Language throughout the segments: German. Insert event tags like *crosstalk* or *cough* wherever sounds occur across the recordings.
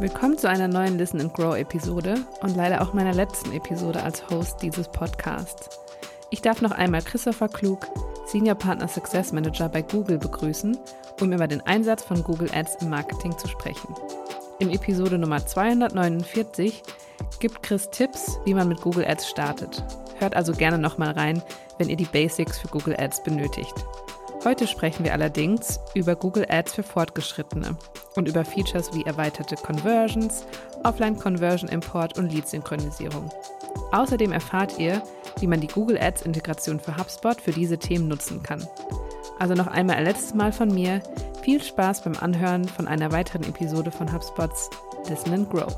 Willkommen zu einer neuen Listen and Grow Episode und leider auch meiner letzten Episode als Host dieses Podcasts. Ich darf noch einmal Christopher Klug, Senior Partner Success Manager bei Google begrüßen, um über den Einsatz von Google Ads im Marketing zu sprechen. In Episode Nummer 249 gibt Chris Tipps, wie man mit Google Ads startet. Hört also gerne nochmal rein, wenn ihr die Basics für Google Ads benötigt. Heute sprechen wir allerdings über Google Ads für Fortgeschrittene und über Features wie erweiterte Conversions, Offline-Conversion-Import und Lead-Synchronisierung. Außerdem erfahrt ihr, wie man die Google Ads-Integration für HubSpot für diese Themen nutzen kann. Also noch einmal ein letztes Mal von mir. Viel Spaß beim Anhören von einer weiteren Episode von HubSpots Listen and Grow.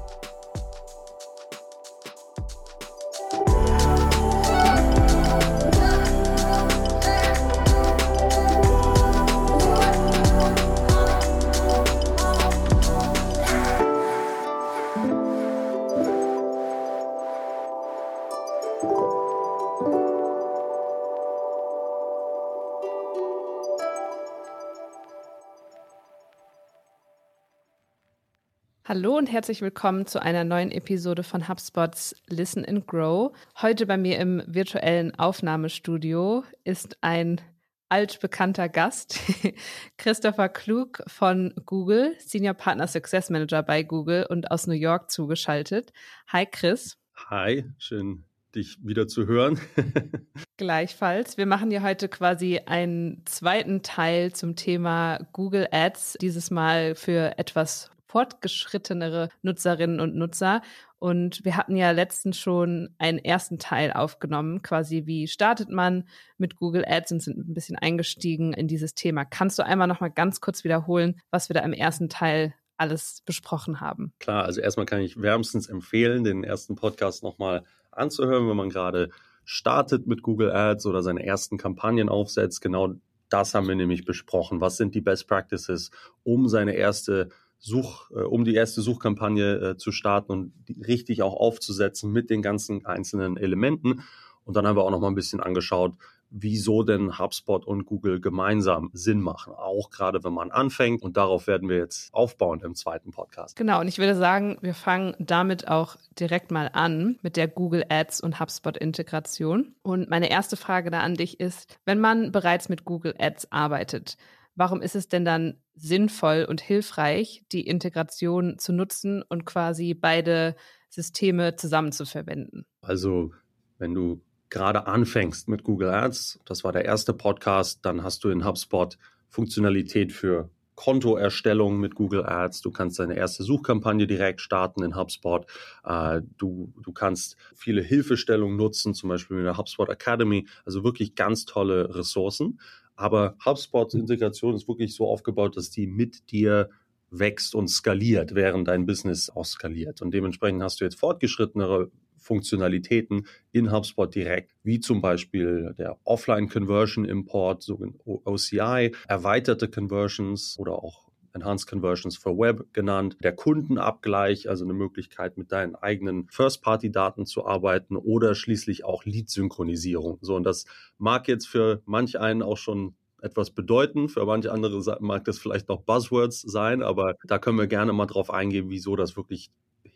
Hallo und herzlich willkommen zu einer neuen Episode von HubSpots Listen and Grow. Heute bei mir im virtuellen Aufnahmestudio ist ein altbekannter Gast, *laughs* Christopher Klug von Google, Senior Partner Success Manager bei Google und aus New York zugeschaltet. Hi Chris. Hi, schön dich wieder zu hören. *laughs* Gleichfalls. Wir machen ja heute quasi einen zweiten Teil zum Thema Google Ads, dieses Mal für etwas fortgeschrittenere Nutzerinnen und Nutzer. Und wir hatten ja letztens schon einen ersten Teil aufgenommen, quasi wie startet man mit Google Ads und sind ein bisschen eingestiegen in dieses Thema. Kannst du einmal noch mal ganz kurz wiederholen, was wir da im ersten Teil alles besprochen haben? Klar, also erstmal kann ich wärmstens empfehlen, den ersten Podcast noch mal anzuhören, wenn man gerade startet mit Google Ads oder seine ersten Kampagnen aufsetzt. Genau das haben wir nämlich besprochen. Was sind die Best Practices, um seine erste Such, äh, um die erste Suchkampagne äh, zu starten und richtig auch aufzusetzen mit den ganzen einzelnen Elementen. Und dann haben wir auch noch mal ein bisschen angeschaut, wieso denn HubSpot und Google gemeinsam Sinn machen, auch gerade wenn man anfängt. Und darauf werden wir jetzt aufbauen im zweiten Podcast. Genau, und ich würde sagen, wir fangen damit auch direkt mal an mit der Google Ads und HubSpot Integration. Und meine erste Frage da an dich ist, wenn man bereits mit Google Ads arbeitet, warum ist es denn dann sinnvoll und hilfreich, die Integration zu nutzen und quasi beide Systeme zusammen zu verwenden? Also, wenn du gerade anfängst mit Google Ads, das war der erste Podcast, dann hast du in HubSpot Funktionalität für Kontoerstellung mit Google Ads. Du kannst deine erste Suchkampagne direkt starten in HubSpot. Äh, du, du kannst viele Hilfestellungen nutzen, zum Beispiel mit der HubSpot Academy. Also wirklich ganz tolle Ressourcen. Aber HubSpots Integration ist wirklich so aufgebaut, dass die mit dir wächst und skaliert, während dein Business auch skaliert. Und dementsprechend hast du jetzt fortgeschrittenere Funktionalitäten in HubSpot direkt, wie zum Beispiel der Offline Conversion Import, sogenannte OCI, erweiterte Conversions oder auch Enhanced Conversions for Web genannt, der Kundenabgleich, also eine Möglichkeit mit deinen eigenen First-Party-Daten zu arbeiten oder schließlich auch Lead-Synchronisierung. So, und das mag jetzt für manch einen auch schon etwas bedeuten. Für manche andere mag das vielleicht noch Buzzwords sein, aber da können wir gerne mal drauf eingehen, wieso das wirklich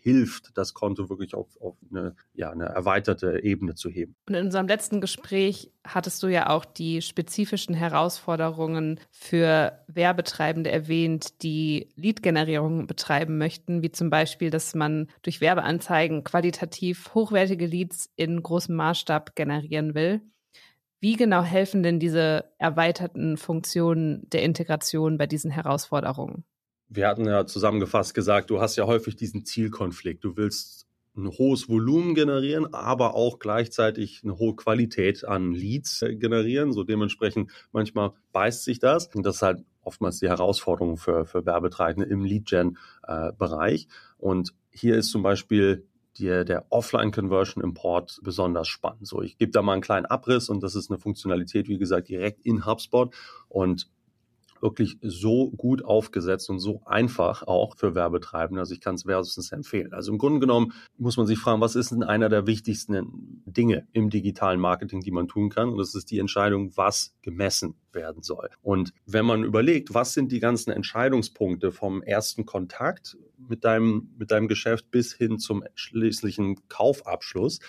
hilft, das Konto wirklich auf, auf eine, ja, eine erweiterte Ebene zu heben. Und in unserem letzten Gespräch hattest du ja auch die spezifischen Herausforderungen für Werbetreibende erwähnt, die Lead-Generierung betreiben möchten, wie zum Beispiel, dass man durch Werbeanzeigen qualitativ hochwertige Leads in großem Maßstab generieren will. Wie genau helfen denn diese erweiterten Funktionen der Integration bei diesen Herausforderungen? Wir hatten ja zusammengefasst gesagt, du hast ja häufig diesen Zielkonflikt. Du willst ein hohes Volumen generieren, aber auch gleichzeitig eine hohe Qualität an Leads äh, generieren. So dementsprechend manchmal beißt sich das. Und das ist halt oftmals die Herausforderung für, für Werbetreibende im Lead-Gen-Bereich. Äh, und hier ist zum Beispiel die, der Offline-Conversion-Import besonders spannend. So, ich gebe da mal einen kleinen Abriss und das ist eine Funktionalität, wie gesagt, direkt in HubSpot. Und wirklich so gut aufgesetzt und so einfach auch für Werbetreibende. Also ich kann es wärmstens empfehlen. Also im Grunde genommen muss man sich fragen, was ist denn einer der wichtigsten Dinge im digitalen Marketing, die man tun kann? Und das ist die Entscheidung, was gemessen werden soll. Und wenn man überlegt, was sind die ganzen Entscheidungspunkte vom ersten Kontakt mit deinem, mit deinem Geschäft bis hin zum schließlichen Kaufabschluss,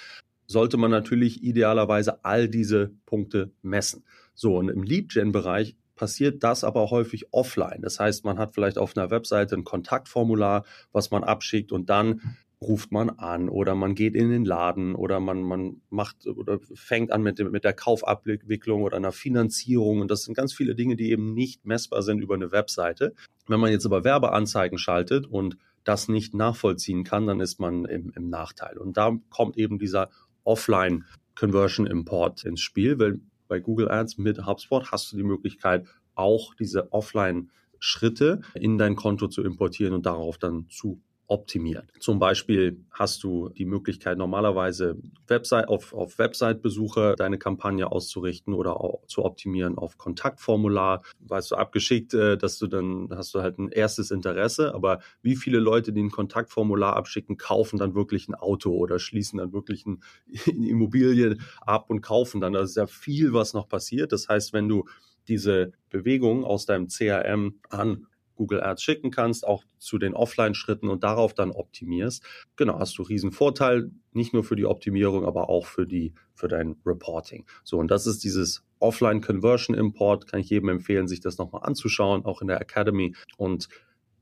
sollte man natürlich idealerweise all diese Punkte messen. So, und im Lead-Gen-Bereich passiert das aber häufig offline. Das heißt, man hat vielleicht auf einer Webseite ein Kontaktformular, was man abschickt und dann ruft man an oder man geht in den Laden oder man, man macht oder fängt an mit, dem, mit der Kaufabwicklung oder einer Finanzierung. Und das sind ganz viele Dinge, die eben nicht messbar sind über eine Webseite. Wenn man jetzt aber Werbeanzeigen schaltet und das nicht nachvollziehen kann, dann ist man im, im Nachteil. Und da kommt eben dieser Offline Conversion Import ins Spiel, weil bei Google Ads mit HubSpot hast du die Möglichkeit, auch diese Offline-Schritte in dein Konto zu importieren und darauf dann zu optimieren. Zum Beispiel hast du die Möglichkeit, normalerweise Website, auf, auf Website-Besucher deine Kampagne auszurichten oder auch zu optimieren auf Kontaktformular. Weißt du, abgeschickt, äh, dass du dann hast du halt ein erstes Interesse, aber wie viele Leute, die ein Kontaktformular abschicken, kaufen dann wirklich ein Auto oder schließen dann wirklich *laughs* eine Immobilie ab und kaufen dann. Da ist ja viel, was noch passiert. Das heißt, wenn du diese Bewegung aus deinem CRM an Google Ads schicken kannst, auch zu den Offline-Schritten und darauf dann optimierst. Genau, hast du riesen Vorteil, nicht nur für die Optimierung, aber auch für die, für dein Reporting. So, und das ist dieses Offline Conversion Import, kann ich jedem empfehlen, sich das nochmal anzuschauen, auch in der Academy. Und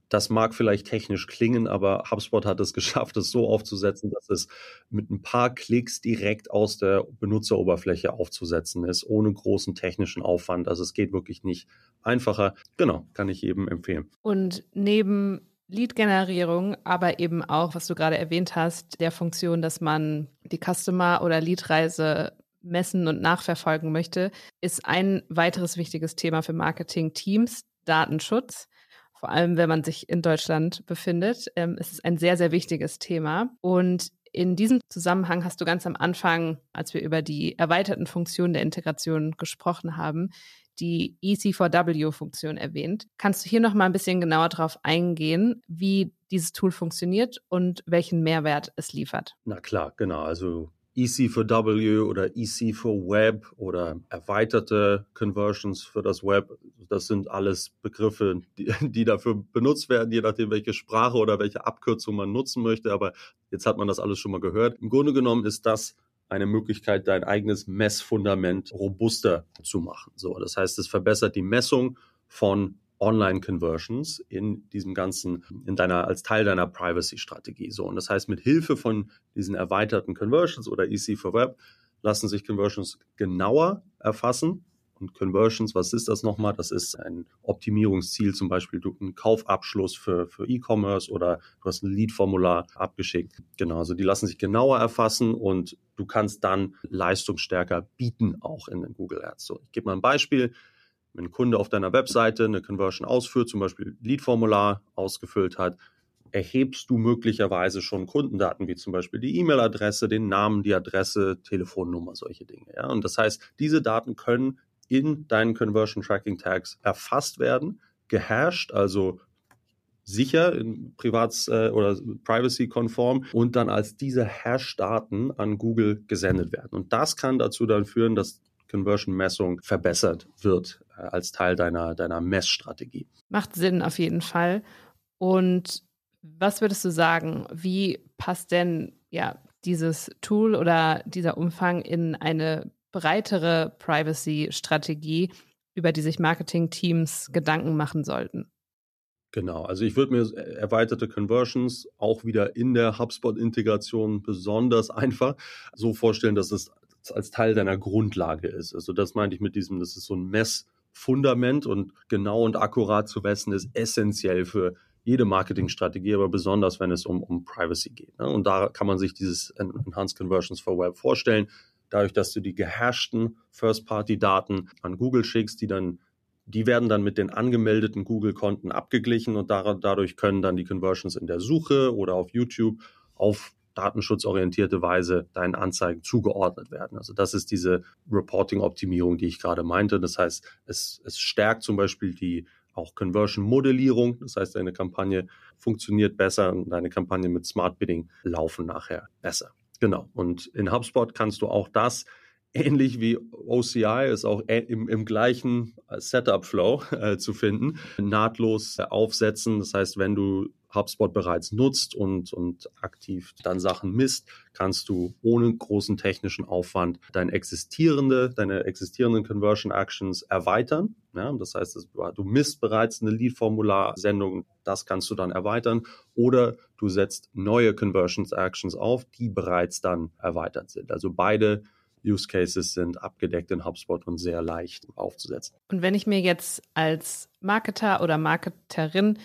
das mag vielleicht technisch klingen, aber HubSpot hat es *laughs* geschafft, es so aufzusetzen, dass es mit ein paar Klicks direkt aus der Benutzeroberfläche aufzusetzen ist, ohne großen technischen Aufwand. Also es geht wirklich nicht einfacher. Genau, kann ich jedem empfehlen. Und neben Lead-Generierung, aber eben auch, was du gerade erwähnt hast, der Funktion, dass man die Customer- oder Lead-Reise messen und nachverfolgen möchte, ist ein weiteres wichtiges Thema für Marketing-Teams Datenschutz vor allem wenn man sich in Deutschland befindet, ähm, ist es ein sehr, sehr wichtiges Thema. Und in diesem Zusammenhang hast du ganz am Anfang, als wir über die erweiterten Funktionen der Integration gesprochen haben, die EC4W-Funktion erwähnt. Kannst du hier noch mal ein bisschen genauer darauf eingehen, wie dieses Tool funktioniert und welchen Mehrwert es liefert? Na klar, genau. Also EC für W oder EC für Web oder erweiterte Conversions für das Web. Das sind alles Begriffe, die, die dafür benutzt werden, je nachdem, welche Sprache oder welche Abkürzung man nutzen möchte. Aber jetzt hat man das alles schon mal gehört. Im Grunde genommen ist das eine Möglichkeit, dein eigenes Messfundament robuster zu machen. So, das heißt, es verbessert die Messung von Online-Conversions in diesem ganzen, in deiner, als Teil deiner Privacy-Strategie. So. Und das heißt, mit Hilfe von diesen erweiterten Conversions oder EC for Web lassen sich Conversions genauer erfassen. Und Conversions, was ist das nochmal? Das ist ein Optimierungsziel, zum Beispiel du einen Kaufabschluss für, für E-Commerce oder du hast ein Lead-Formular abgeschickt. Genau, also die lassen sich genauer erfassen und du kannst dann leistungsstärker bieten, auch in den Google Ads. So, ich gebe mal ein Beispiel. Wenn ein Kunde auf deiner Webseite eine Conversion ausführt, zum Beispiel Lead-Formular ausgefüllt hat, erhebst du möglicherweise schon Kundendaten, wie zum Beispiel die E-Mail-Adresse, den Namen, die Adresse, Telefonnummer, solche Dinge. Ja? Und das heißt, diese Daten können in deinen Conversion Tracking Tags erfasst werden, gehasht, also sicher, in Privats- äh, oder Privacy-konform und dann als diese Hash-Daten an Google gesendet werden. Und das kann dazu dann führen, dass Conversion-Messung verbessert wird äh, als Teil deiner, deiner Messstrategie. Macht Sinn auf jeden Fall. Und was würdest du sagen, wie passt denn ja dieses Tool oder dieser Umfang in eine breitere Privacy-Strategie, über die sich Marketing-Teams Gedanken machen sollten? Genau, also ich würde mir erweiterte Conversions auch wieder in der HubSpot-Integration besonders *laughs* einfach so vorstellen, dass es als Teil deiner Grundlage ist. Also das meinte ich mit diesem, das ist so ein Messfundament und genau und akkurat zu messen ist essentiell für jede Marketingstrategie, aber besonders wenn es um, um Privacy geht. Ne? Und da kann man sich dieses Enhanced Conversions for Web vorstellen. Dadurch, dass du die gehashten First-Party-Daten an Google schickst, die dann die werden dann mit den angemeldeten Google-Konten abgeglichen und dadurch können dann die Conversions in der Suche oder auf YouTube auf datenschutzorientierte Weise deinen Anzeigen zugeordnet werden. Also das ist diese Reporting-Optimierung, die ich gerade meinte. Das heißt, es, es stärkt zum Beispiel die auch Conversion-Modellierung. Das heißt, deine Kampagne funktioniert besser und deine Kampagne mit Smart Bidding laufen nachher besser. Genau. Und in HubSpot kannst du auch das ähnlich wie OCI ist auch im, im gleichen Setup-Flow äh, zu finden, nahtlos aufsetzen. Das heißt, wenn du HubSpot bereits nutzt und, und aktiv dann Sachen misst, kannst du ohne großen technischen Aufwand deine existierende, deine existierenden Conversion Actions erweitern. Ja, das heißt, du misst bereits eine Lead-Formular-Sendung, das kannst du dann erweitern oder du setzt neue Conversion Actions auf, die bereits dann erweitert sind. Also beide Use Cases sind abgedeckt in HubSpot und sehr leicht aufzusetzen. Und wenn ich mir jetzt als Marketer oder Marketerin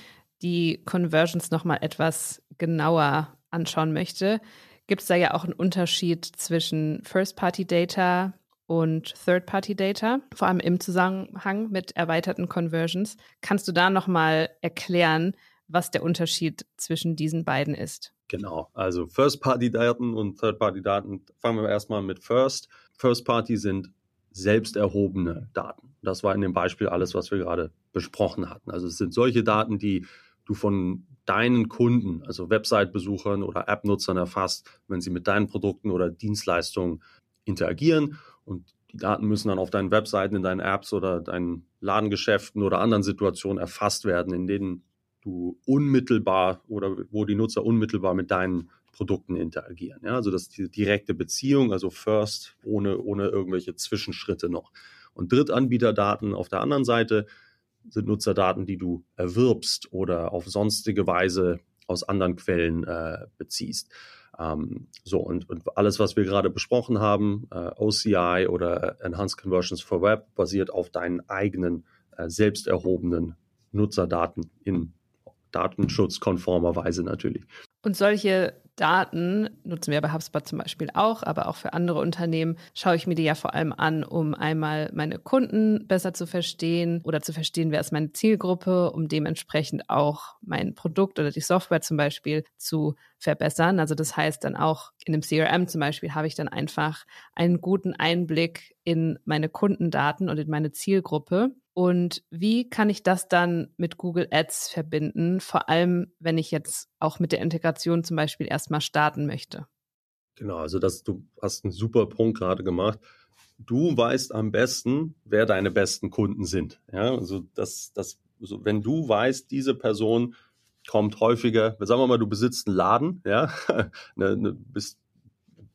die Conversions nochmal etwas genauer anschauen möchte, gibt es da ja auch einen Unterschied zwischen First-Party-Data und Third-Party-Data, vor allem im Zusammenhang mit erweiterten Conversions. Kannst du da nochmal erklären, was der Unterschied zwischen diesen beiden ist? Genau, also First-Party-Daten und Third-Party-Daten. Fangen wir erstmal mit First. First-Party sind selbst erhobene Daten. Das war in dem Beispiel alles, was wir gerade besprochen hatten. Also es sind solche Daten, die du von deinen Kunden, also Website-Besuchern oder App-Nutzern erfasst, wenn sie mit deinen Produkten oder Dienstleistungen interagieren. Und die Daten müssen dann auf deinen Webseiten, in deinen Apps oder deinen Ladengeschäften oder anderen Situationen erfasst werden, in denen du unmittelbar oder wo die Nutzer unmittelbar mit deinen Produkten interagieren. Ja, also das ist die direkte Beziehung, also First, ohne, ohne irgendwelche Zwischenschritte noch. Und Drittanbieterdaten auf der anderen Seite sind Nutzerdaten, die du erwirbst oder auf sonstige Weise aus anderen Quellen äh, beziehst. Ähm, so, und, und, alles, was wir gerade besprochen haben, äh, OCI oder Enhanced Conversions for Web, basiert auf deinen eigenen äh, selbst erhobenen Nutzerdaten in datenschutzkonformer Weise natürlich. Und solche Daten nutzen wir bei HubSpot zum Beispiel auch, aber auch für andere Unternehmen schaue ich mir die ja vor allem an, um einmal meine Kunden besser zu verstehen oder zu verstehen, wer ist meine Zielgruppe, um dementsprechend auch mein Produkt oder die Software zum Beispiel zu verbessern. Also das heißt dann auch in einem CRM zum Beispiel habe ich dann einfach einen guten Einblick in meine Kundendaten und in meine Zielgruppe und wie kann ich das dann mit Google Ads verbinden? Vor allem, wenn ich jetzt auch mit der Integration zum Beispiel erstmal starten möchte. Genau, also das, du hast einen super Punkt gerade gemacht. Du weißt am besten, wer deine besten Kunden sind. Ja, also das, das, also wenn du weißt, diese Person kommt häufiger, sagen wir mal, du besitzt einen Laden, ja, eine, *laughs* eine, bist,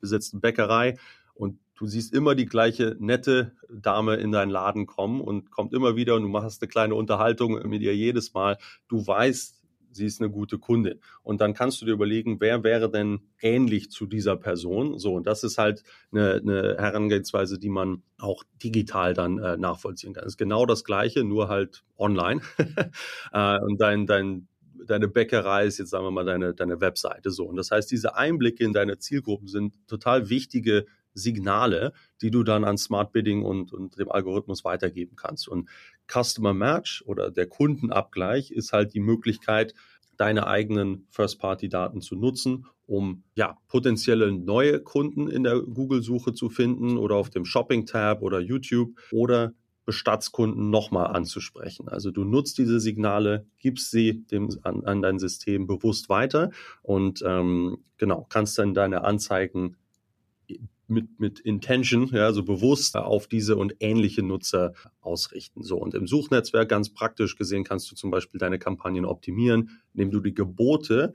besitzt eine Bäckerei und du siehst immer die gleiche nette Dame in deinen Laden kommen und kommt immer wieder und du machst eine kleine Unterhaltung mit ihr jedes Mal. Du weißt, sie ist eine gute Kundin. Und dann kannst du dir überlegen, wer wäre denn ähnlich zu dieser Person? So, und das ist halt eine, eine Herangehensweise, die man auch digital dann äh, nachvollziehen kann. Das ist genau das Gleiche, nur halt online. *laughs* äh, und dein, dein deine Bäckerei ist jetzt, sagen wir mal, deine, deine Webseite so. Und das heißt, diese Einblicke in deine Zielgruppen sind total wichtige Signale, die du dann an Smart Bidding und, und dem Algorithmus weitergeben kannst. Und Customer Match oder der Kundenabgleich ist halt die Möglichkeit, deine eigenen First-Party-Daten zu nutzen, um ja potenzielle neue Kunden in der Google-Suche zu finden oder auf dem Shopping-Tab oder YouTube oder Bestandskunden nochmal anzusprechen. Also du nutzt diese Signale, gibst sie dem, an, an dein System bewusst weiter und ähm, genau kannst dann deine Anzeigen mit, mit Intention, ja, so bewusst auf diese und ähnliche Nutzer ausrichten. So. Und im Suchnetzwerk ganz praktisch gesehen kannst du zum Beispiel deine Kampagnen optimieren, indem du die Gebote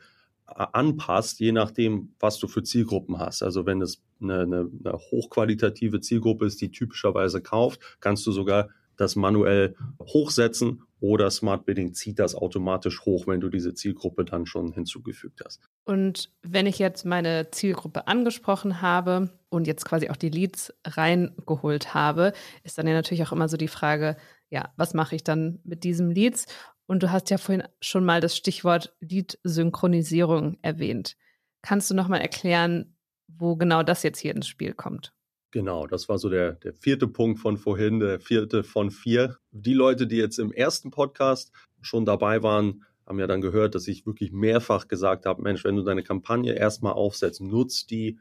äh, anpasst, je nachdem, was du für Zielgruppen hast. Also wenn es eine, eine, eine hochqualitative Zielgruppe ist, die typischerweise kauft, kannst du sogar das manuell hochsetzen oder Smart Bidding zieht das automatisch hoch, wenn du diese Zielgruppe dann schon hinzugefügt hast. Und wenn ich jetzt meine Zielgruppe angesprochen habe und jetzt quasi auch die Leads reingeholt habe, ist dann ja natürlich auch immer so die Frage, ja, was mache ich dann mit diesem Leads? Und du hast ja vorhin schon mal das Stichwort Lead-Synchronisierung erwähnt. Kannst du nochmal erklären, wo genau das jetzt hier ins Spiel kommt? Genau, das war so der, der vierte Punkt von vorhin, der vierte von vier. Die Leute, die jetzt im ersten Podcast schon dabei waren, haben ja dann gehört, dass ich wirklich mehrfach gesagt habe, Mensch, wenn du deine Kampagne erstmal aufsetzt, nutzt die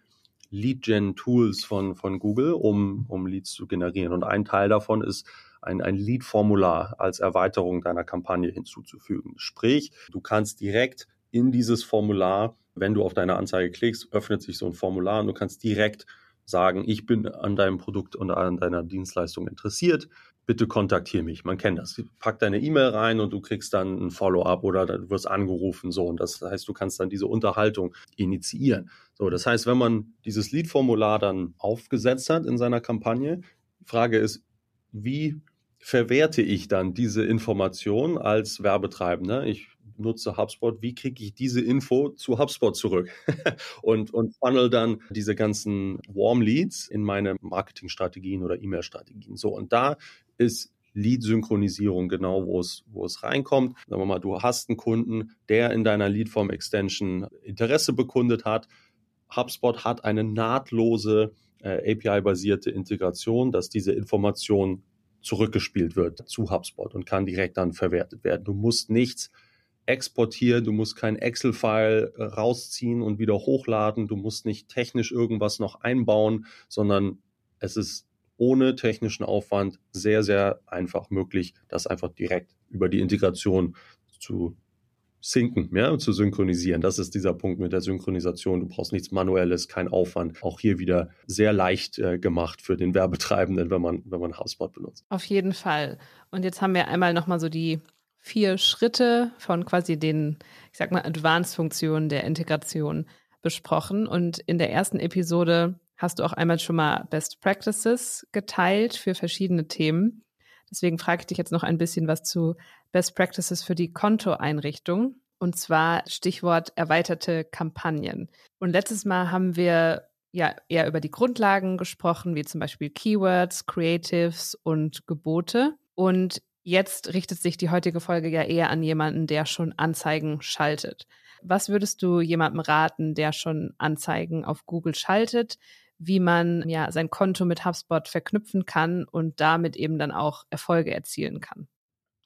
Lead-Gen-Tools von, von Google, um, um Leads zu generieren. Und ein Teil davon ist, ein, ein Lead-Formular als Erweiterung deiner Kampagne hinzuzufügen. Sprich, du kannst direkt in dieses Formular, wenn du auf deine Anzeige klickst, öffnet sich so ein Formular und du kannst direkt sagen, ich bin an deinem Produkt und an deiner Dienstleistung interessiert. Bitte kontaktiere mich. Man kennt das. Pack deine E-Mail rein und du kriegst dann ein Follow-up oder du wirst angerufen. So. Und das heißt, du kannst dann diese Unterhaltung initiieren. So. Das heißt, wenn man dieses Lead-Formular dann aufgesetzt hat in seiner Kampagne, Frage ist, wie verwerte ich dann diese Information als Werbetreibender? Ich nutze HubSpot, wie kriege ich diese Info zu HubSpot zurück *laughs* und, und funnel dann diese ganzen Warm Leads in meine Marketingstrategien oder E-Mail-Strategien. So, und da ist Lead-Synchronisierung genau, wo es, wo es reinkommt. Sagen wir mal, du hast einen Kunden, der in deiner Lead-Form-Extension Interesse bekundet hat. HubSpot hat eine nahtlose äh, API-basierte Integration, dass diese Information zurückgespielt wird zu HubSpot und kann direkt dann verwertet werden. Du musst nichts exportieren, du musst kein Excel-File äh, rausziehen und wieder hochladen, du musst nicht technisch irgendwas noch einbauen, sondern es ist ohne technischen Aufwand sehr, sehr einfach möglich, das einfach direkt über die Integration zu sinken, ja, zu synchronisieren. Das ist dieser Punkt mit der Synchronisation. Du brauchst nichts Manuelles, kein Aufwand. Auch hier wieder sehr leicht äh, gemacht für den Werbetreibenden, wenn man, wenn man HubSpot benutzt. Auf jeden Fall. Und jetzt haben wir einmal nochmal so die vier Schritte von quasi den, ich sag mal, Advanced-Funktionen der Integration besprochen. Und in der ersten Episode hast du auch einmal schon mal Best Practices geteilt für verschiedene Themen. Deswegen frage ich dich jetzt noch ein bisschen was zu Best Practices für die Kontoeinrichtung. Und zwar Stichwort erweiterte Kampagnen. Und letztes Mal haben wir ja eher über die Grundlagen gesprochen, wie zum Beispiel Keywords, Creatives und Gebote. Und Jetzt richtet sich die heutige Folge ja eher an jemanden, der schon Anzeigen schaltet. Was würdest du jemandem raten, der schon Anzeigen auf Google schaltet, wie man ja sein Konto mit HubSpot verknüpfen kann und damit eben dann auch Erfolge erzielen kann?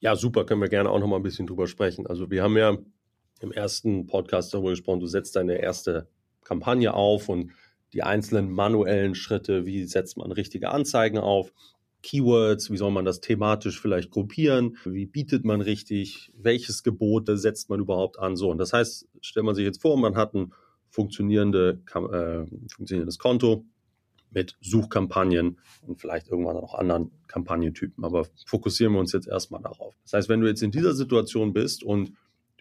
Ja, super, können wir gerne auch noch mal ein bisschen drüber sprechen. Also wir haben ja im ersten Podcast darüber gesprochen, du setzt deine erste Kampagne auf und die einzelnen manuellen Schritte, wie setzt man richtige Anzeigen auf. Keywords, wie soll man das thematisch vielleicht gruppieren, wie bietet man richtig, welches Gebot setzt man überhaupt an, so. Und das heißt, stellt man sich jetzt vor, man hat ein funktionierende, äh, funktionierendes Konto mit Suchkampagnen und vielleicht irgendwann auch anderen Kampagnentypen. Aber fokussieren wir uns jetzt erstmal darauf. Das heißt, wenn du jetzt in dieser Situation bist und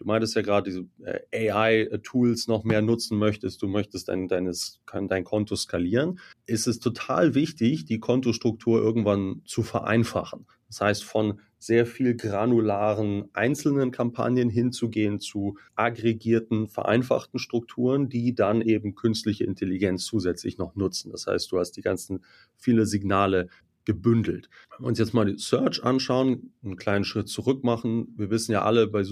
Du meintest ja gerade, diese äh, AI-Tools noch mehr nutzen möchtest, du möchtest dein, deines, dein Konto skalieren, ist es total wichtig, die Kontostruktur irgendwann zu vereinfachen. Das heißt, von sehr viel granularen einzelnen Kampagnen hinzugehen zu aggregierten, vereinfachten Strukturen, die dann eben künstliche Intelligenz zusätzlich noch nutzen. Das heißt, du hast die ganzen viele Signale gebündelt. Wenn wir uns jetzt mal die Search anschauen, einen kleinen Schritt zurück machen. Wir wissen ja alle, bei,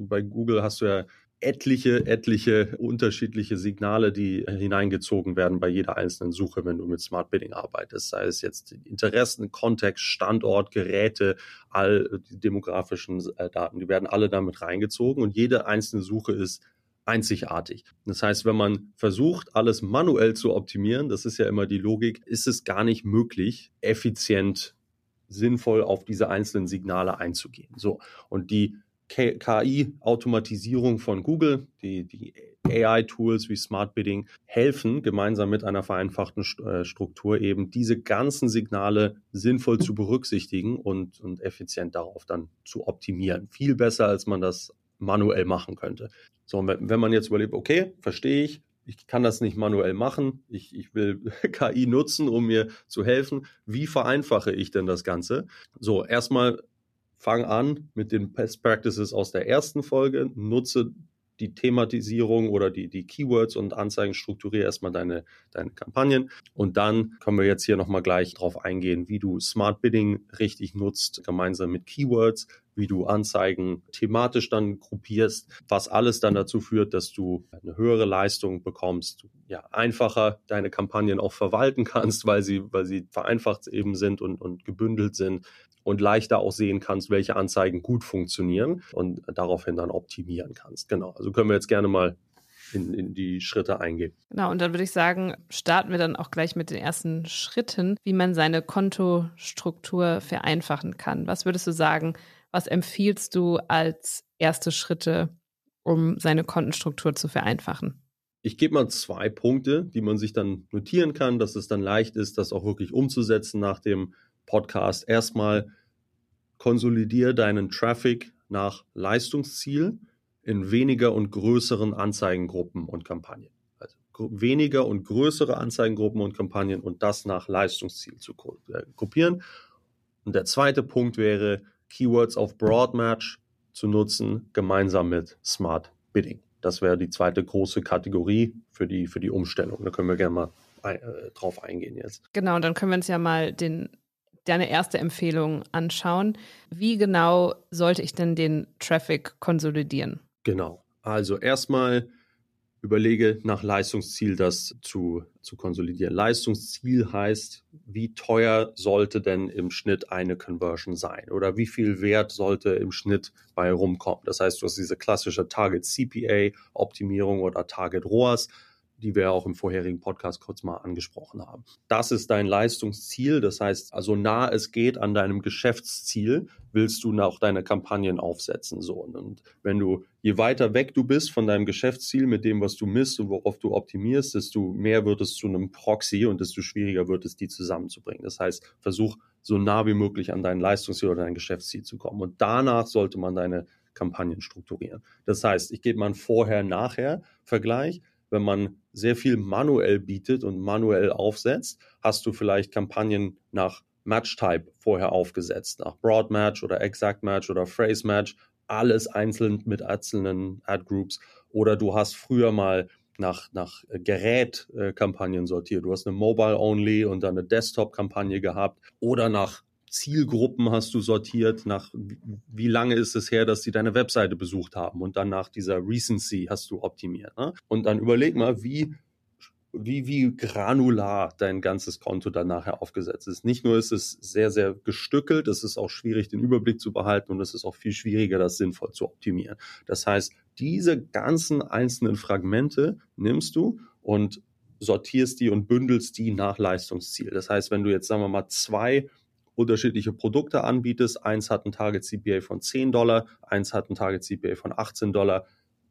bei Google hast du ja etliche, etliche unterschiedliche Signale, die hineingezogen werden bei jeder einzelnen Suche, wenn du mit Smart Bidding arbeitest. Sei es jetzt Interessen, Kontext, Standort, Geräte, all die demografischen äh, Daten, die werden alle damit reingezogen und jede einzelne Suche ist einzigartig. Das heißt, wenn man versucht, alles manuell zu optimieren, das ist ja immer die Logik, ist es gar nicht möglich, effizient, sinnvoll auf diese einzelnen Signale einzugehen. So. Und die KI-Automatisierung von Google, die, die AI-Tools wie Smart Bidding helfen, gemeinsam mit einer vereinfachten äh, Struktur eben diese ganzen Signale sinnvoll zu berücksichtigen und, und effizient darauf dann zu optimieren. Viel besser, als man das manuell machen könnte. So, wenn man jetzt überlebt, okay, verstehe ich, ich kann das nicht manuell machen, ich, ich will *laughs* KI nutzen, um mir zu helfen. Wie vereinfache ich denn das Ganze? So, erstmal fang an mit den Best Practices aus der ersten Folge, nutze die Thematisierung oder die, die Keywords und Anzeigen, strukturiere erstmal deine, deine Kampagnen. Und dann können wir jetzt hier nochmal gleich drauf eingehen, wie du Smart Bidding richtig nutzt, gemeinsam mit Keywords, wie du Anzeigen thematisch dann gruppierst, was alles dann dazu führt, dass du eine höhere Leistung bekommst, ja, einfacher deine Kampagnen auch verwalten kannst, weil sie, weil sie vereinfacht eben sind und, und gebündelt sind und leichter auch sehen kannst, welche Anzeigen gut funktionieren und daraufhin dann optimieren kannst. Genau. Also können wir jetzt gerne mal in, in, die Schritte eingehen. Genau, und dann würde ich sagen, starten wir dann auch gleich mit den ersten Schritten, wie man seine Kontostruktur vereinfachen kann. Was würdest du sagen, was empfiehlst du als erste Schritte, um seine Kontenstruktur zu vereinfachen? Ich gebe mal zwei Punkte, die man sich dann notieren kann, dass es dann leicht ist, das auch wirklich umzusetzen nach dem Podcast. Erstmal konsolidiere deinen Traffic nach Leistungsziel in weniger und größeren Anzeigengruppen und Kampagnen. Also weniger und größere Anzeigengruppen und Kampagnen und das nach Leistungsziel zu äh, gruppieren. Und der zweite Punkt wäre, Keywords auf Broadmatch zu nutzen, gemeinsam mit Smart Bidding. Das wäre die zweite große Kategorie für die, für die Umstellung. Da können wir gerne mal äh, drauf eingehen jetzt. Genau, dann können wir uns ja mal den deine erste Empfehlung anschauen. Wie genau sollte ich denn den Traffic konsolidieren? Genau. Also erstmal überlege nach Leistungsziel das zu, zu konsolidieren. Leistungsziel heißt, wie teuer sollte denn im Schnitt eine Conversion sein oder wie viel Wert sollte im Schnitt bei rumkommen. Das heißt, du hast diese klassische Target CPA Optimierung oder Target ROAS die wir auch im vorherigen Podcast kurz mal angesprochen haben. Das ist dein Leistungsziel. Das heißt, also nah es geht an deinem Geschäftsziel, willst du auch deine Kampagnen aufsetzen. So. Und wenn du, je weiter weg du bist von deinem Geschäftsziel mit dem, was du misst und worauf du optimierst, desto mehr wird es zu einem Proxy und desto schwieriger wird es, die zusammenzubringen. Das heißt, versuch so nah wie möglich an dein Leistungsziel oder dein Geschäftsziel zu kommen. Und danach sollte man deine Kampagnen strukturieren. Das heißt, ich gebe mal einen Vorher-Nachher-Vergleich wenn man sehr viel manuell bietet und manuell aufsetzt, hast du vielleicht Kampagnen nach Match-Type vorher aufgesetzt, nach Broad Match oder Exact Match oder Phrase Match, alles einzeln mit einzelnen Ad-Groups. Oder du hast früher mal nach, nach äh, Kampagnen sortiert. Du hast eine Mobile-Only und dann eine Desktop-Kampagne gehabt oder nach Zielgruppen hast du sortiert, nach wie lange ist es her, dass sie deine Webseite besucht haben und dann nach dieser Recency hast du optimiert. Ne? Und dann überleg mal, wie wie, wie granular dein ganzes Konto dann nachher aufgesetzt ist. Nicht nur ist es sehr, sehr gestückelt, es ist auch schwierig, den Überblick zu behalten und es ist auch viel schwieriger, das sinnvoll zu optimieren. Das heißt, diese ganzen einzelnen Fragmente nimmst du und sortierst die und bündelst die nach Leistungsziel. Das heißt, wenn du jetzt, sagen wir mal, zwei unterschiedliche Produkte anbietest. Eins hat ein Target CPA von 10 Dollar, eins hat ein Target CPA von 18 Dollar.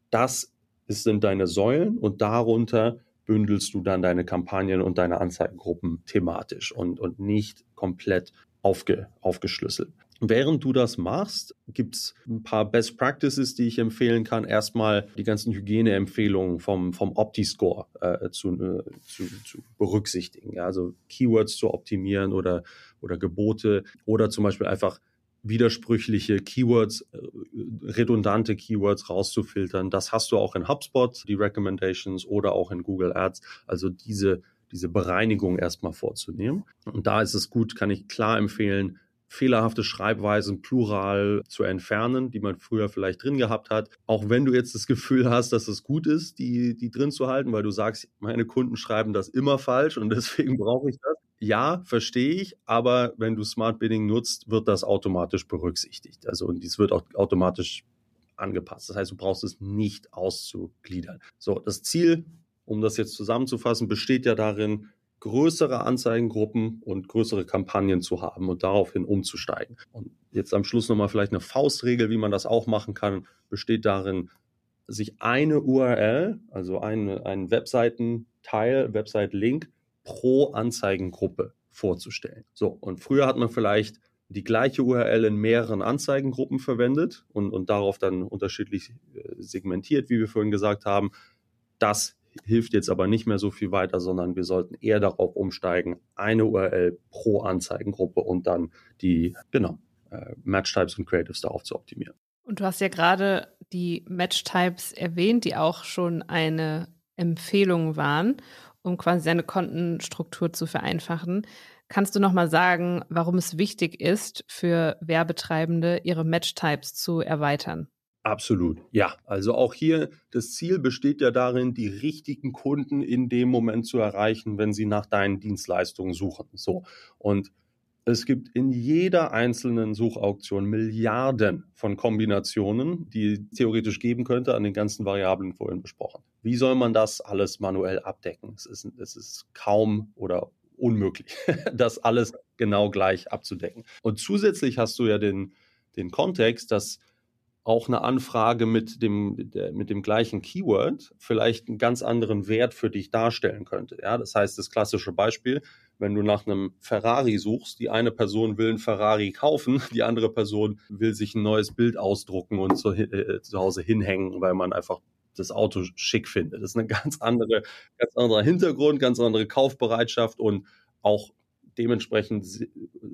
Das sind deine Säulen und darunter bündelst du dann deine Kampagnen und deine Anzeigengruppen thematisch und, und nicht komplett aufge, aufgeschlüsselt. Während du das machst, gibt's ein paar Best Practices, die ich empfehlen kann. Erstmal die ganzen Hygieneempfehlungen vom, vom OptiScore äh, zu, äh, zu, zu berücksichtigen. Ja, also Keywords zu optimieren oder, oder Gebote oder zum Beispiel einfach widersprüchliche Keywords, äh, redundante Keywords rauszufiltern. Das hast du auch in HubSpot, die Recommendations oder auch in Google Ads. Also diese, diese Bereinigung erstmal vorzunehmen. Und da ist es gut, kann ich klar empfehlen, fehlerhafte Schreibweisen plural zu entfernen, die man früher vielleicht drin gehabt hat. Auch wenn du jetzt das Gefühl hast, dass es gut ist, die, die drin zu halten, weil du sagst, meine Kunden schreiben das immer falsch und *laughs* deswegen brauche ich das. Ja, verstehe ich, aber wenn du Smart Bidding nutzt, wird das automatisch berücksichtigt. Also und dies wird auch automatisch angepasst. Das heißt, du brauchst es nicht auszugliedern. So, das Ziel, um das jetzt zusammenzufassen, besteht ja darin, größere Anzeigengruppen und größere Kampagnen zu haben und daraufhin umzusteigen. Und jetzt am Schluss nochmal vielleicht eine Faustregel, wie man das auch machen kann, besteht darin, sich eine URL, also einen, einen Webseitenteil, Website-Link pro Anzeigengruppe vorzustellen. So, und früher hat man vielleicht die gleiche URL in mehreren Anzeigengruppen verwendet und, und darauf dann unterschiedlich äh, segmentiert, wie wir vorhin gesagt haben. Das hilft jetzt aber nicht mehr so viel weiter, sondern wir sollten eher darauf umsteigen, eine URL pro Anzeigengruppe und dann die, genau, äh, Match-Types und Creatives darauf zu optimieren. Und du hast ja gerade die Match-Types erwähnt, die auch schon eine Empfehlung waren, um quasi seine Kontenstruktur zu vereinfachen. Kannst du nochmal sagen, warum es wichtig ist, für Werbetreibende ihre Match-Types zu erweitern? Absolut, ja. Also auch hier, das Ziel besteht ja darin, die richtigen Kunden in dem Moment zu erreichen, wenn sie nach deinen Dienstleistungen suchen. So. Und Es gibt in jeder einzelnen Suchauktion Milliarden von Kombinationen, die theoretisch geben könnte an den ganzen Variablen vorhin besprochen. Wie soll man das alles manuell abdecken? Es ist, es ist kaum oder unmöglich, *laughs* das alles genau gleich abzudecken. Und zusätzlich hast du ja den, den Kontext, dass auch eine Anfrage mit dem, mit dem gleichen Keyword vielleicht einen ganz anderen Wert für dich darstellen könnte. Ja, das heißt, das klassische Beispiel, wenn du nach einem Ferrari suchst, die eine Person will einen Ferrari kaufen, *laughs* die andere Person will sich ein neues Bild ausdrucken und zu, äh, zu Hause hinhängen, weil man einfach das Auto schick findet. Das ist ein ganz andere, ganz anderer Hintergrund, ganz andere Kaufbereitschaft und auch dementsprechend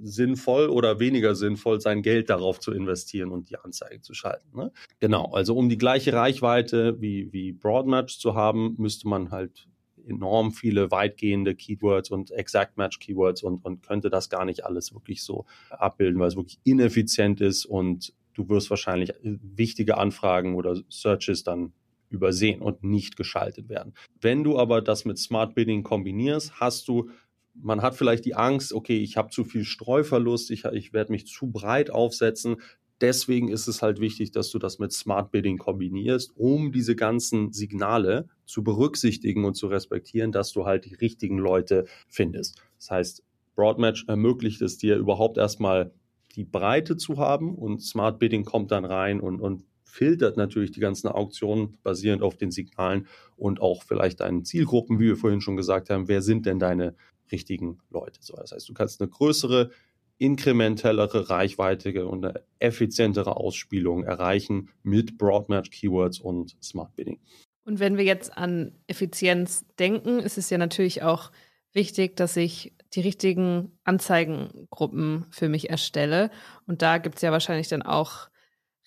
sinnvoll oder weniger sinnvoll, sein Geld darauf zu investieren und die Anzeige zu schalten. Ne? Genau, also um die gleiche Reichweite wie, wie Broadmatch zu haben, müsste man halt enorm viele weitgehende Keywords und Exact Match Keywords und, und könnte das gar nicht alles wirklich so abbilden, weil es wirklich ineffizient ist und du wirst wahrscheinlich wichtige Anfragen oder Searches dann übersehen und nicht geschaltet werden. Wenn du aber das mit Smart Bidding kombinierst, hast du man hat vielleicht die Angst, okay, ich habe zu viel Streuverlust, ich, ich werde mich zu breit aufsetzen. Deswegen ist es halt wichtig, dass du das mit Smart Bidding kombinierst, um diese ganzen Signale zu berücksichtigen und zu respektieren, dass du halt die richtigen Leute findest. Das heißt, Broadmatch ermöglicht es dir überhaupt erstmal die Breite zu haben und Smart Bidding kommt dann rein und, und filtert natürlich die ganzen Auktionen basierend auf den Signalen und auch vielleicht deinen Zielgruppen, wie wir vorhin schon gesagt haben. Wer sind denn deine richtigen Leute. So, das heißt, du kannst eine größere, inkrementellere Reichweite und eine effizientere Ausspielung erreichen mit Broadmatch Keywords und Smart Bidding. Und wenn wir jetzt an Effizienz denken, ist es ja natürlich auch wichtig, dass ich die richtigen Anzeigengruppen für mich erstelle. Und da gibt es ja wahrscheinlich dann auch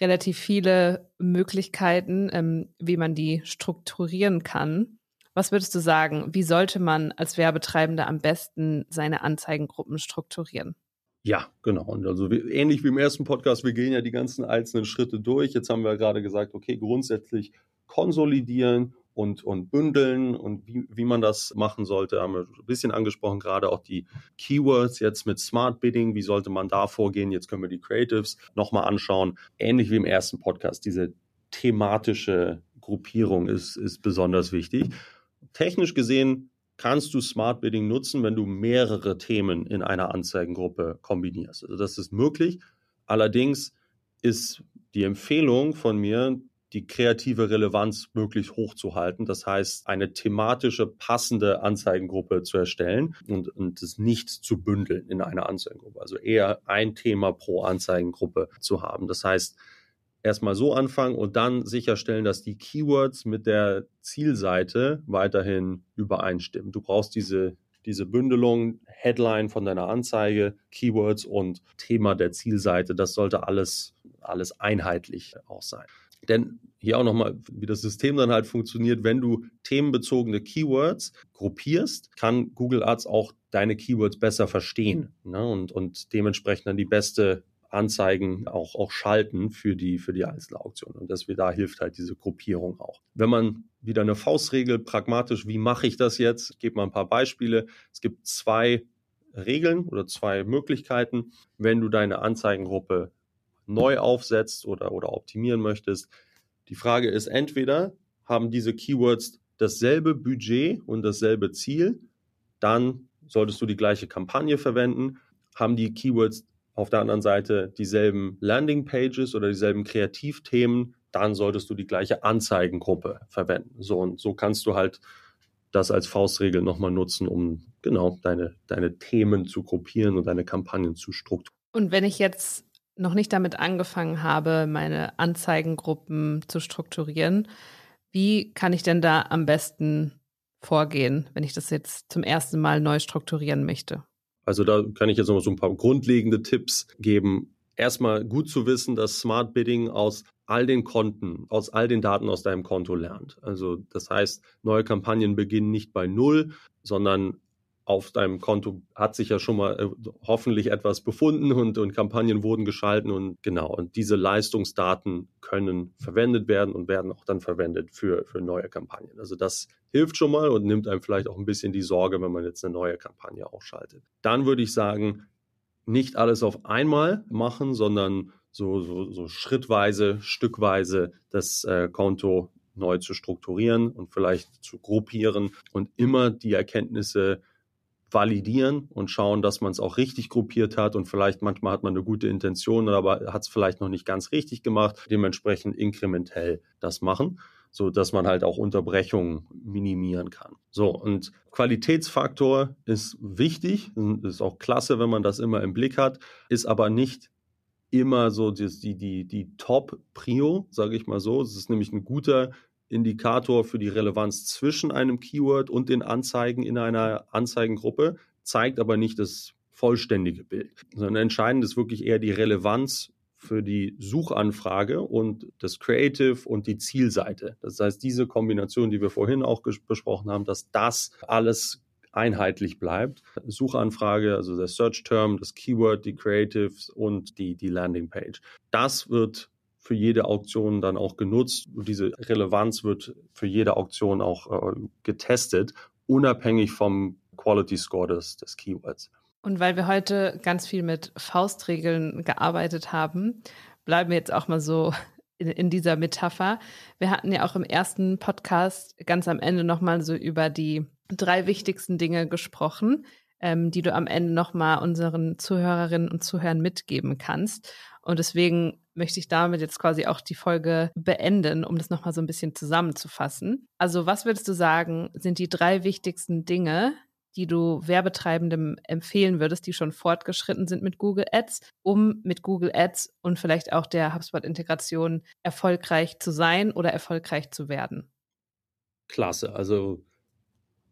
relativ viele Möglichkeiten, ähm, wie man die strukturieren kann. Was würdest du sagen, wie sollte man als Werbetreibender am besten seine Anzeigengruppen strukturieren? Ja, genau. Und also wie, ähnlich wie im ersten Podcast, wir gehen ja die ganzen einzelnen Schritte durch. Jetzt haben wir gerade gesagt, okay, grundsätzlich konsolidieren und, und bündeln und wie, wie man das machen sollte, haben wir ein bisschen angesprochen, gerade auch die Keywords jetzt mit Smart Bidding, wie sollte man da vorgehen? Jetzt können wir die Creatives nochmal anschauen. Ähnlich wie im ersten Podcast, diese thematische Gruppierung ist, ist besonders wichtig. Technisch gesehen kannst du Smart Bidding nutzen, wenn du mehrere Themen in einer Anzeigengruppe kombinierst. Also das ist möglich. Allerdings ist die Empfehlung von mir, die kreative Relevanz möglichst hoch zu halten. Das heißt, eine thematische, passende Anzeigengruppe zu erstellen und, und es nicht zu bündeln in einer Anzeigengruppe. Also eher ein Thema pro Anzeigengruppe zu haben. Das heißt, erstmal so anfangen und dann sicherstellen, dass die Keywords mit der Zielseite weiterhin übereinstimmen. Du brauchst diese, diese Bündelung, Headline von deiner Anzeige, Keywords und Thema der Zielseite. Das sollte alles, alles einheitlich auch sein. Denn hier auch nochmal, wie das System dann halt funktioniert, wenn du themenbezogene Keywords gruppierst, kann Google Ads auch deine Keywords besser verstehen ne? und, und dementsprechend dann die beste Anzeigen auch, auch schalten für die, für die Einzelauktion. Und das, da hilft halt diese Gruppierung auch. Wenn man wieder eine Faustregel, pragmatisch, wie mache ich das jetzt? Ich gebe mal ein paar Beispiele. Es gibt zwei Regeln oder zwei Möglichkeiten. Wenn du deine Anzeigengruppe neu aufsetzt oder, oder optimieren möchtest, die Frage ist entweder haben diese Keywords dasselbe Budget und dasselbe Ziel, dann solltest du die gleiche Kampagne verwenden. Haben die Keywords auf der anderen Seite dieselben Landingpages oder dieselben Kreativthemen, dann solltest du die gleiche Anzeigengruppe verwenden. So und so kannst du halt das als Faustregel nochmal nutzen, um genau deine, deine Themen zu gruppieren und deine Kampagnen zu strukturieren. Und wenn ich jetzt noch nicht damit angefangen habe, meine Anzeigengruppen zu strukturieren, wie kann ich denn da am besten vorgehen, wenn ich das jetzt zum ersten Mal neu strukturieren möchte? Also da kann ich jetzt noch so ein paar grundlegende Tipps geben. Erstmal gut zu wissen, dass Smart Bidding aus all den Konten, aus all den Daten aus deinem Konto lernt. Also das heißt, neue Kampagnen beginnen nicht bei Null, sondern auf deinem Konto hat sich ja schon mal äh, hoffentlich etwas befunden und, und Kampagnen wurden geschalten und genau. Und diese Leistungsdaten können verwendet werden und werden auch dann verwendet für, für neue Kampagnen. Also das hilft schon mal und nimmt einem vielleicht auch ein bisschen die Sorge, wenn man jetzt eine neue Kampagne ausschaltet. Dann würde ich sagen, nicht alles auf einmal machen, sondern so, so, so schrittweise, stückweise das äh, Konto neu zu strukturieren und vielleicht zu gruppieren und immer die Erkenntnisse validieren und schauen, dass man es auch richtig gruppiert hat und vielleicht manchmal hat man eine gute Intention, aber hat es vielleicht noch nicht ganz richtig gemacht, dementsprechend inkrementell das machen, so dass man halt auch Unterbrechungen minimieren kann. So und Qualitätsfaktor ist wichtig, ist auch klasse, wenn man das immer im Blick hat, ist aber nicht immer so die, die, die, die Top-Prio, sage ich mal so. Es ist nämlich ein guter Indikator für die Relevanz zwischen einem Keyword und den Anzeigen in einer Anzeigengruppe, zeigt aber nicht das vollständige Bild, sondern entscheidend ist wirklich eher die Relevanz für die Suchanfrage und das Creative und die Zielseite. Das heißt, diese Kombination, die wir vorhin auch besprochen haben, dass das alles einheitlich bleibt. Suchanfrage, also der Search Term, das Keyword, die Creatives und die, die Landing Page. Das wird für jede Auktion dann auch genutzt. Diese Relevanz wird für jede Auktion auch äh, getestet, unabhängig vom Quality Score des, des Keywords. Und weil wir heute ganz viel mit Faustregeln gearbeitet haben, bleiben wir jetzt auch mal so in, in dieser Metapher. Wir hatten ja auch im ersten Podcast ganz am Ende nochmal so über die drei wichtigsten Dinge gesprochen, ähm, die du am Ende nochmal unseren Zuhörerinnen und Zuhörern mitgeben kannst. Und deswegen möchte ich damit jetzt quasi auch die Folge beenden, um das nochmal so ein bisschen zusammenzufassen. Also was würdest du sagen, sind die drei wichtigsten Dinge, die du Werbetreibendem empfehlen würdest, die schon fortgeschritten sind mit Google Ads, um mit Google Ads und vielleicht auch der HubSpot-Integration erfolgreich zu sein oder erfolgreich zu werden? Klasse. Also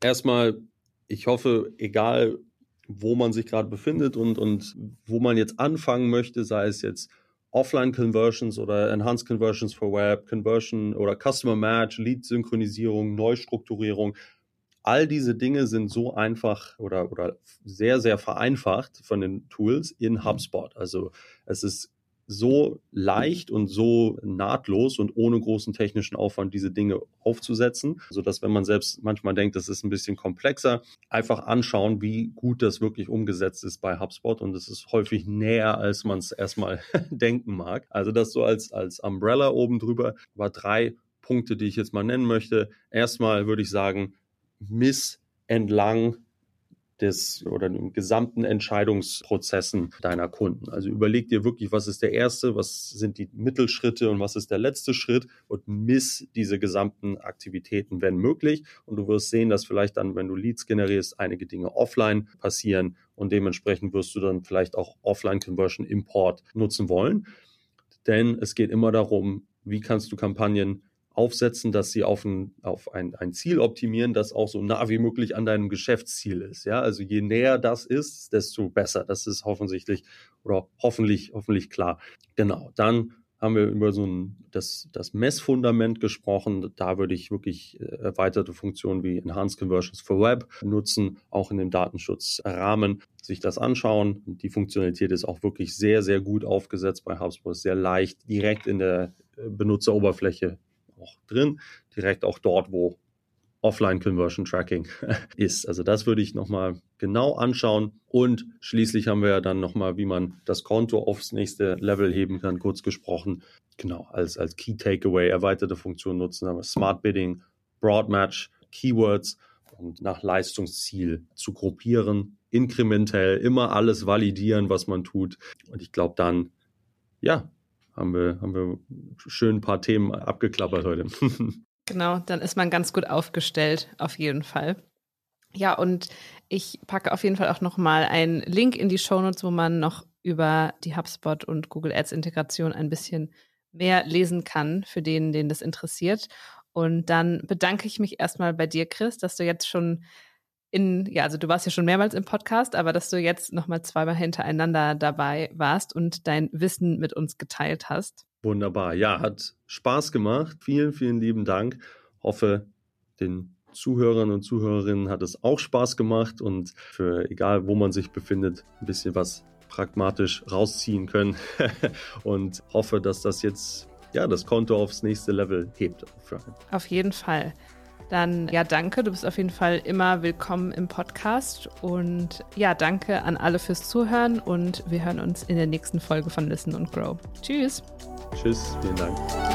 erstmal, ich hoffe, egal wo man sich gerade befindet und, und wo man jetzt anfangen möchte, sei es jetzt Offline-Conversions oder Enhanced Conversions for Web, Conversion oder Customer Match, Lead-Synchronisierung, Neustrukturierung. All diese Dinge sind so einfach oder, oder sehr, sehr vereinfacht von den Tools in HubSpot. Also es ist so leicht und so nahtlos und ohne großen technischen Aufwand diese Dinge aufzusetzen, so dass wenn man selbst manchmal denkt, das ist ein bisschen komplexer, einfach anschauen, wie gut das wirklich umgesetzt ist bei HubSpot und es ist häufig näher, als man es erstmal *laughs* denken mag. Also das so als als Umbrella oben drüber, aber drei Punkte, die ich jetzt mal nennen möchte. Erstmal würde ich sagen, miss entlang des oder den gesamten Entscheidungsprozessen deiner Kunden. Also überleg dir wirklich, was ist der erste, was sind die Mittelschritte und was ist der letzte Schritt und miss diese gesamten Aktivitäten, wenn möglich. Und du wirst sehen, dass vielleicht dann, wenn du Leads generierst, einige Dinge offline passieren und dementsprechend wirst du dann vielleicht auch Offline Conversion Import nutzen wollen. Denn es geht immer darum, wie kannst du Kampagnen aufsetzen, dass sie auf ein, auf ein, ein Ziel optimieren, das auch so nah wie möglich an deinem Geschäftsziel ist. Ja, also je näher das ist, desto besser. Das ist offensichtlich oder hoffentlich, hoffentlich klar. Genau. Dann haben wir über so ein, das, das Messfundament gesprochen. Da würde ich wirklich äh, erweiterte Funktionen wie Enhanced Conversions for Web nutzen, auch in dem Datenschutzrahmen, sich das anschauen. Die Funktionalität ist auch wirklich sehr, sehr gut aufgesetzt bei HubSpot, sehr leicht direkt in der äh, Benutzeroberfläche auch drin, direkt auch dort, wo Offline Conversion Tracking *laughs* ist. Also das würde ich nochmal genau anschauen. Und schließlich haben wir ja dann nochmal, wie man das Konto aufs nächste Level heben kann, kurz gesprochen. Genau, als, als Key Takeaway erweiterte Funktion nutzen, aber Smart Bidding, Broad Match, Keywords und nach Leistungsziel zu gruppieren, inkrementell, immer alles validieren, was man tut. Und ich glaube dann, ja, haben wir, haben wir schön ein paar Themen abgeklappert heute. *laughs* genau, dann ist man ganz gut aufgestellt, auf jeden Fall. Ja, und ich packe auf jeden Fall auch nochmal einen Link in die Shownotes, wo man noch über die HubSpot und Google Ads Integration ein bisschen mehr lesen kann, für den, den das interessiert. Und dann bedanke ich mich erstmal bei dir, Chris, dass du jetzt schon in, ja, also du warst ja schon mehrmals im Podcast, aber dass du jetzt nochmal zweimal hintereinander dabei warst und dein Wissen mit uns geteilt hast. Wunderbar. Ja, hat Spaß gemacht. Vielen, vielen lieben Dank. Hoffe, den Zuhörern und Zuhörerinnen hat es auch Spaß gemacht und für egal, wo man sich befindet, ein bisschen was pragmatisch rausziehen können *laughs* und hoffe, dass das jetzt ja das Konto aufs nächste Level hebt. Auf jeden Fall. Dann ja, danke. Du bist auf jeden Fall immer willkommen im Podcast. Und ja, danke an alle fürs Zuhören und wir hören uns in der nächsten Folge von Listen und Grow. Tschüss. Tschüss, vielen Dank.